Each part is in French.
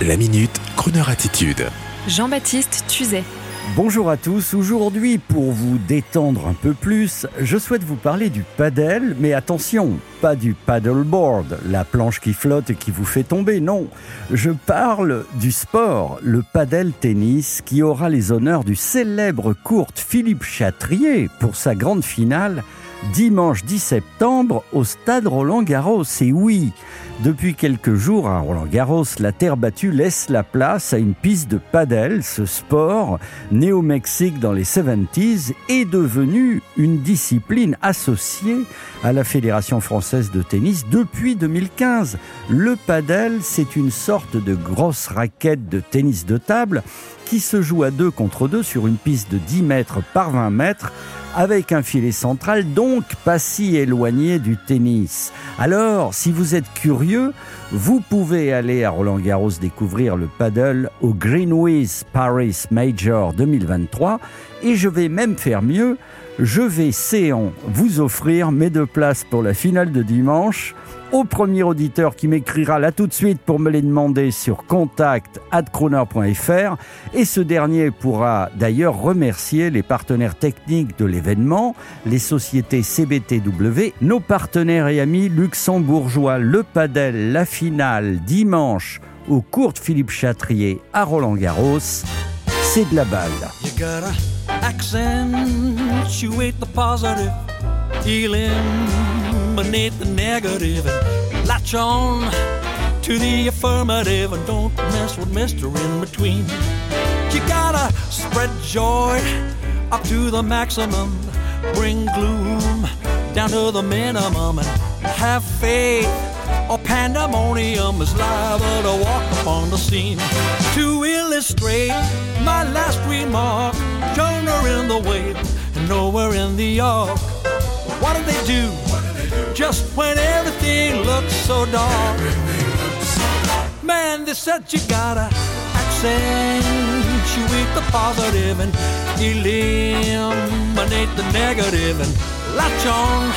La minute, Kroneur attitude. Jean-Baptiste Tuzet. Bonjour à tous, aujourd'hui pour vous détendre un peu plus, je souhaite vous parler du padel, mais attention, pas du paddleboard, la planche qui flotte et qui vous fait tomber, non. Je parle du sport, le padel tennis, qui aura les honneurs du célèbre court Philippe Chatrier pour sa grande finale dimanche 10 septembre au stade Roland Garros. Et oui, depuis quelques jours à Roland Garros, la terre battue laisse la place à une piste de padel. Ce sport, né au Mexique dans les 70s, est devenu une discipline associée à la Fédération française de tennis depuis 2015. Le padel, c'est une sorte de grosse raquette de tennis de table qui se joue à deux contre deux sur une piste de 10 mètres par 20 mètres avec un filet central, donc pas si éloigné du tennis. Alors, si vous êtes curieux, vous pouvez aller à Roland Garros découvrir le paddle au Greenwich Paris Major 2023 et je vais même faire mieux, je vais séant vous offrir mes deux places pour la finale de dimanche au premier auditeur qui m'écrira là tout de suite pour me les demander sur contact@croner.fr et ce dernier pourra d'ailleurs remercier les partenaires techniques de l'événement, les sociétés CBTW, nos partenaires et amis luxembourgeois Le Padel, la finale dimanche au cours Philippe Chatrier à Roland Garros. C'est de la balle. Eliminate the negative and latch on to the affirmative and don't mess with Mr. In Between. You gotta spread joy up to the maximum, bring gloom down to the minimum, and have faith. Or pandemonium is liable to walk upon the scene. To illustrate my last remark, Jonah in the whale and nowhere in the ark. What did they do? just when everything looks so dark. Man, they said you gotta accentuate the positive and eliminate the negative and latch on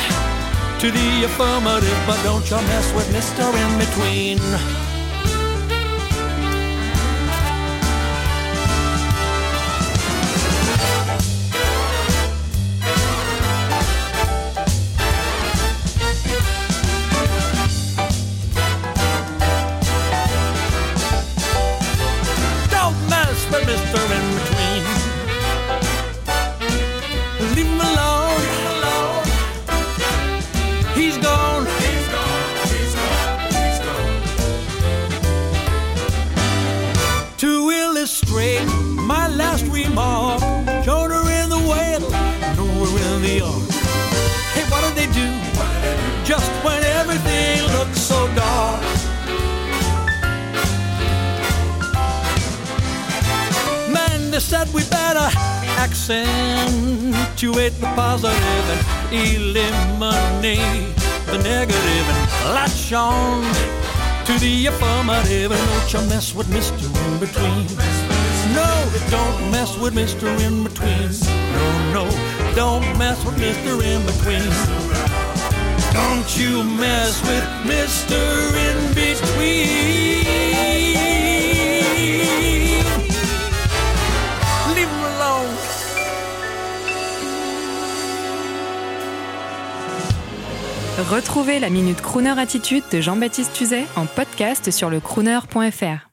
to the affirmative, but don't you mess with Mr. In Between. My last remark, Jonah in the whale, nowhere in the ark. Hey, what did they do? Just when everything looked so dark. Man, they said we better accentuate the positive and eliminate the negative and latch on to the affirmative and don't you mess with Mr. In Between. No, don't mess with Mr. In Between. No, no, don't mess with Mr. In Between. Don't you mess with Mr. In Between. Retrouvez la Minute Crooner Attitude de Jean-Baptiste Tuzet en podcast sur le crooner.fr.